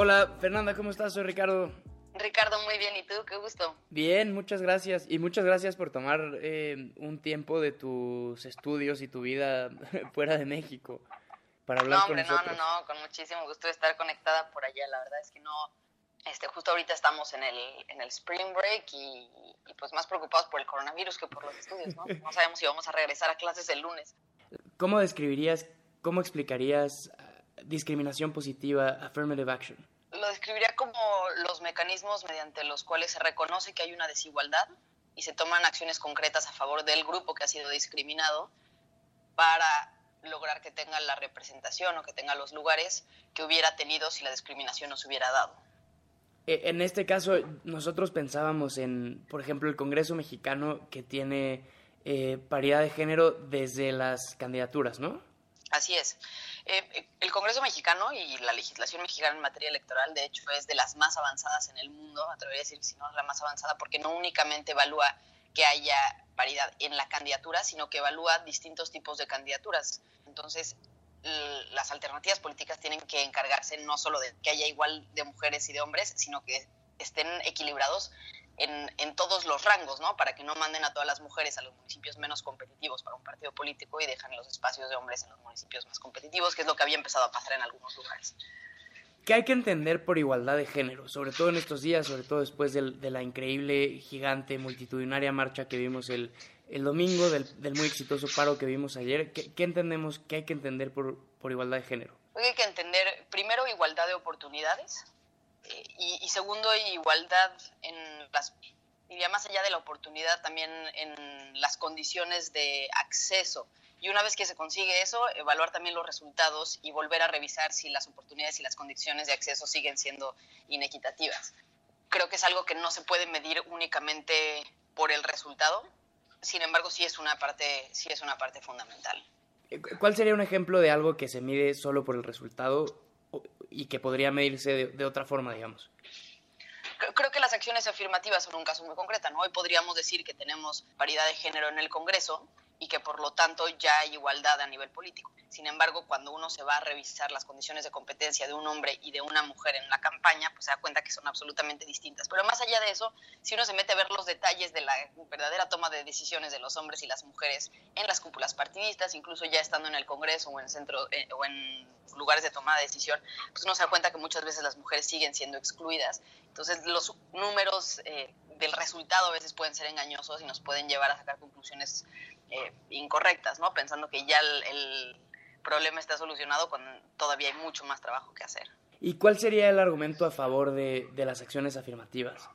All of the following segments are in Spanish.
Hola, Fernanda, ¿cómo estás? Soy Ricardo. Ricardo, muy bien. ¿Y tú? Qué gusto. Bien, muchas gracias. Y muchas gracias por tomar eh, un tiempo de tus estudios y tu vida fuera de México para hablar no, hombre, con nosotros. No, no, no, con muchísimo gusto de estar conectada por allá. La verdad es que no, este, justo ahorita estamos en el, en el spring break y, y, pues más preocupados por el coronavirus que por los estudios, ¿no? No sabemos si vamos a regresar a clases el lunes. ¿Cómo describirías, cómo explicarías discriminación positiva, affirmative action? Lo describiría como los mecanismos mediante los cuales se reconoce que hay una desigualdad y se toman acciones concretas a favor del grupo que ha sido discriminado para lograr que tenga la representación o que tenga los lugares que hubiera tenido si la discriminación no se hubiera dado. E, En este caso, nosotros pensábamos en, por ejemplo, el Congreso mexicano que tiene eh, paridad de género desde las candidaturas, ¿no? Así es. Eh, el Congreso mexicano y la legislación mexicana en materia electoral, de hecho, es de las más avanzadas en el mundo, atrevería a decir si no es la más avanzada, porque no únicamente evalúa que haya paridad en la candidatura, sino que evalúa distintos tipos de candidaturas. Entonces, las alternativas políticas tienen que encargarse no solo de que haya igual de mujeres y de hombres, sino que estén equilibrados en, en, todos los rangos, ¿no? Para que no manden a todas las mujeres a los municipios menos competitivos para un partido político y dejan los espacios de hombres en los municipios más competitivos, que es lo que había empezado a pasar en algunos lugares. ¿Qué hay que entender por igualdad de género? Sobre todo en estos días, sobre todo después del, de la increíble, gigante, multitudinaria marcha que vimos el, el domingo, del, del, muy exitoso paro que vimos ayer. ¿Qué, qué entendemos, qué hay que entender por, por igualdad de género? Hay que entender, primero, igualdad de oportunidades y, segundo, igualdad en las, más allá de la oportunidad, también en las condiciones de acceso. Y una vez que se consigue eso, evaluar también los resultados y volver a revisar si las oportunidades y las condiciones de acceso siguen siendo inequitativas. Creo que es algo que no se puede medir únicamente por el resultado, sin embargo sí es una parte, sí es una parte fundamental. ¿Cuál sería un ejemplo de algo que se mide solo por el resultado y que podría medirse de, de otra forma, digamos? Que las acciones afirmativas son un caso muy concreto. ¿no? Hoy podríamos decir que tenemos paridad de género en el Congreso y que por lo tanto ya hay igualdad a nivel político. Sin embargo, cuando uno se va a revisar las condiciones de competencia de un hombre y de una mujer en la campaña, pues se da cuenta que son absolutamente distintas. Pero más allá de eso, si uno se mete a ver los detalles de la verdadera toma de decisiones de los hombres y las mujeres en las cúpulas partidistas, incluso ya estando en el Congreso o en centro eh, o en lugares de toma de decisión, pues uno se da cuenta que muchas veces las mujeres siguen siendo excluidas. Entonces, los números eh, del resultado a veces pueden ser engañosos y nos pueden llevar a sacar conclusiones eh, incorrectas, ¿no? Pensando que ya el, el, problema está solucionado cuando todavía hay mucho más trabajo que hacer. ¿Y cuál sería el argumento a favor de, de las acciones afirmativas?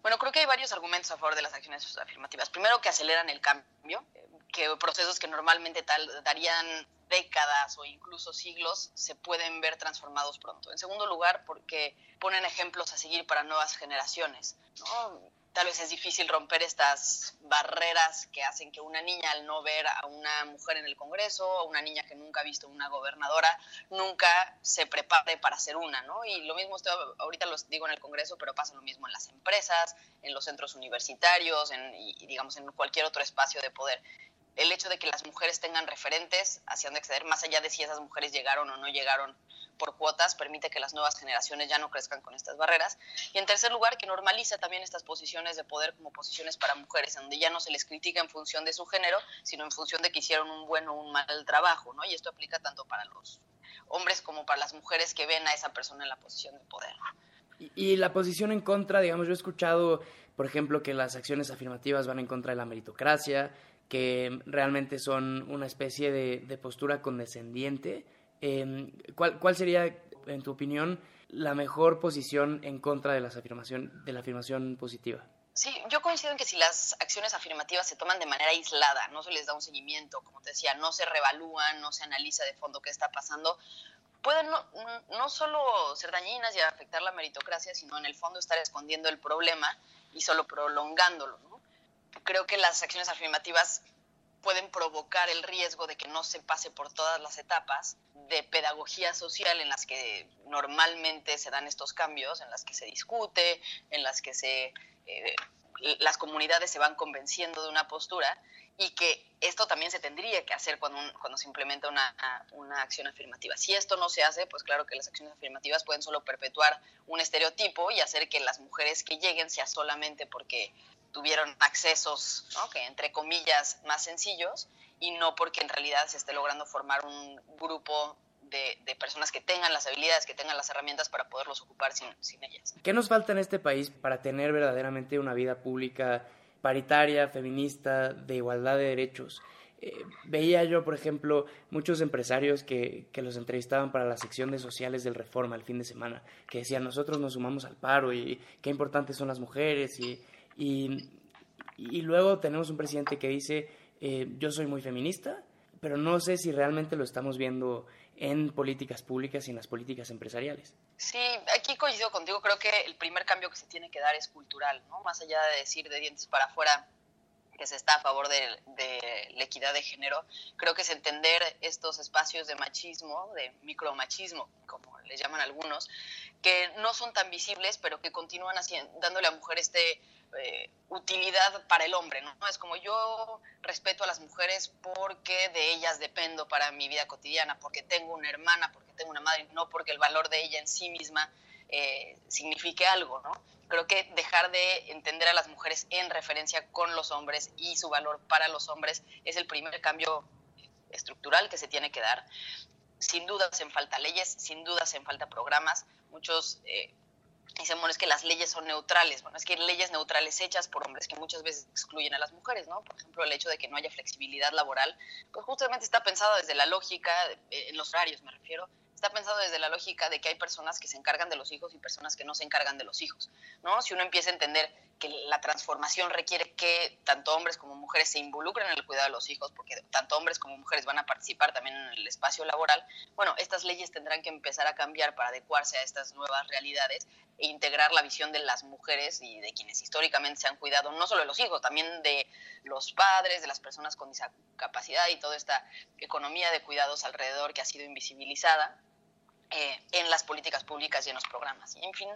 Bueno, creo que hay varios argumentos a favor de las acciones afirmativas. Primero, que aceleran el cambio, que procesos que normalmente tal, darían décadas o incluso siglos se pueden ver transformados pronto. En segundo lugar, porque ponen ejemplos a seguir para nuevas generaciones. Tal vez es difícil romper estas barreras que hacen que una niña, al no ver a una mujer en el Congreso, a una niña que nunca ha visto una gobernadora, nunca se prepare para ser una, ¿no? Y lo mismo, estoy, ahorita lo digo en el Congreso, pero pasa lo mismo en las empresas, en los centros universitarios, y, digamos en cualquier otro espacio de poder el hecho de que las mujeres tengan referentes hacia dónde acceder, más allá de si esas mujeres llegaron o no llegaron por cuotas, permite que las nuevas generaciones ya no crezcan con estas barreras. Y en tercer lugar, que normaliza también estas posiciones de poder como posiciones para mujeres, en donde ya no se les critica en función de su género, sino en función de que hicieron un buen o un mal trabajo, ¿no? Y esto aplica tanto para los hombres como para las mujeres que ven a esa persona en la posición de poder. Y, y la posición en contra, digamos, yo he escuchado, por ejemplo, que las acciones afirmativas van en contra de la meritocracia, que realmente son una especie de, de postura condescendiente. Eh, ¿cuál, ¿Cuál sería, en tu opinión, la mejor posición en contra de, las afirmación, de la afirmación positiva? Sí, yo coincido en que si las acciones afirmativas se toman de manera aislada, no se les da un seguimiento, como te decía, no se revalúan, no se analiza de fondo qué está pasando, pueden no, solo ser dañinas y afectar la meritocracia, sino en el fondo estar escondiendo el problema y solo prolongándolo. creo que las acciones afirmativas pueden provocar el riesgo de que no se pase por todas las etapas de pedagogía social en las que normalmente se dan estos cambios, en las que se discute, en las que se, eh, las comunidades se van convenciendo de una postura y que esto también se tendría que hacer cuando, cuando se implementa una, una, acción afirmativa. Si esto no se hace, pues claro que las acciones afirmativas pueden solo perpetuar un estereotipo y hacer que las mujeres que lleguen sea solamente porque tuvieron accesos, que entre comillas, más sencillos y no porque en realidad se esté logrando formar un grupo de, de, personas que tengan las habilidades, que tengan las herramientas para poderlos ocupar sin, sin ellas. ¿Qué nos falta en este país para tener verdaderamente una vida pública paritaria, feminista, de igualdad de derechos. Eh, veía yo, por ejemplo, muchos empresarios que, que, los entrevistaban para la sección de sociales del Reforma el fin de semana, que decían, nosotros nos sumamos al paro y qué importantes son las mujeres. Y, y, luego tenemos un presidente que dice, eh, yo soy muy feminista, pero no sé si realmente lo estamos viendo en políticas públicas y en las políticas empresariales. Sí, aquí coincido contigo, creo que el primer cambio que se tiene que dar es cultural, ¿no? Más allá de decir de dientes para afuera que se está a favor de, la equidad de género, creo que es entender estos espacios de machismo, de micromachismo, como les llaman algunos, que no son tan visibles, pero que continúan haciendo, dándole a mujer este eh, utilidad para el hombre, ¿no? Es como yo respeto a las mujeres porque de ellas dependo para mi vida cotidiana, porque tengo una hermana, porque tengo una madre, no porque el valor de ella en sí misma eh, signifique algo, ¿no? Creo que dejar de entender a las mujeres en referencia con los hombres y su valor para los hombres es el primer cambio estructural que se tiene que dar. Sin duda hacen falta leyes, sin duda hacen falta programas. Muchos eh, dicen, bueno, es que las leyes son neutrales. Bueno, es que leyes neutrales hechas por hombres que muchas veces excluyen a las mujeres, ¿no? Por ejemplo, el hecho de que no haya flexibilidad laboral, pues justamente está pensado desde la lógica, eh, en los horarios me refiero, está pensado desde la lógica de que hay personas que se encargan de los hijos y personas que no se encargan de los hijos, ¿no? Si uno empieza a entender que la transformación requiere que tanto hombres como mujeres se involucren en el cuidado de los hijos, porque tanto hombres como mujeres van a participar también en el espacio laboral, bueno, estas leyes tendrán que empezar a cambiar para adecuarse a estas nuevas realidades e integrar la visión de las mujeres y de quienes históricamente se han cuidado, no solo de los hijos, también de los padres, de las personas con discapacidad y toda esta economía de cuidados alrededor que ha sido invisibilizada eh, en las políticas públicas y en los programas. Y en fin,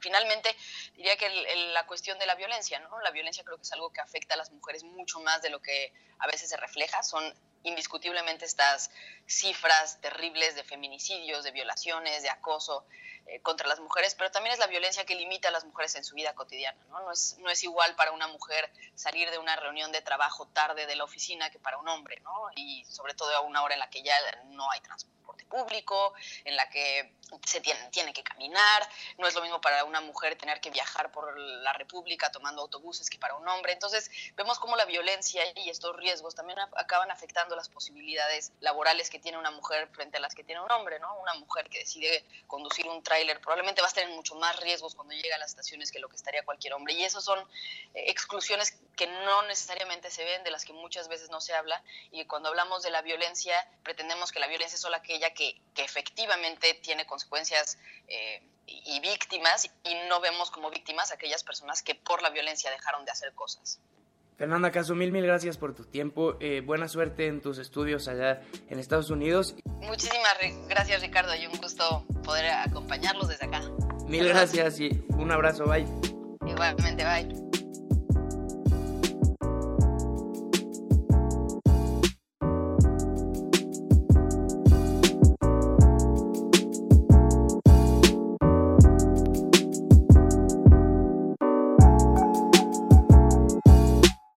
finalmente diría que la cuestión de la violencia, ¿no? La violencia creo que es algo que afecta a las mujeres mucho más de lo que a veces se refleja. Son indiscutiblemente estas cifras terribles de feminicidios, de violaciones, de acoso eh, contra las mujeres, pero también es la violencia que limita a las mujeres en su vida cotidiana. ¿no? No, es, no es igual para una mujer salir de una reunión de trabajo tarde de la oficina que para un hombre, ¿no? y sobre todo a una hora en la que ya no hay transporte público, en la que se tiene, tiene que caminar, no es lo mismo para una mujer tener que viajar por la República tomando autobuses que para un hombre. Entonces vemos cómo la violencia y estos riesgos también acaban afectando las posibilidades laborales que tiene una mujer frente a las que tiene un hombre, ¿no? Una mujer que decide conducir un tráiler probablemente va a en mucho más riesgos cuando llega a las estaciones que lo que estaría cualquier hombre. Y eso son eh, exclusiones que no necesariamente se ven, de las que muchas veces no se habla. Y cuando hablamos de la violencia, pretendemos que la violencia es solo aquella que, que efectivamente tiene consecuencias eh, y víctimas y no vemos como víctimas aquellas personas que por la violencia dejaron de hacer cosas. Fernanda Caso, mil, mil gracias por tu tiempo. Eh, buena suerte en tus estudios allá en Estados Unidos. Muchísimas gracias, Ricardo, y un gusto poder acompañarlos desde acá. Mil gracias y un abrazo, bye. Igualmente, bye.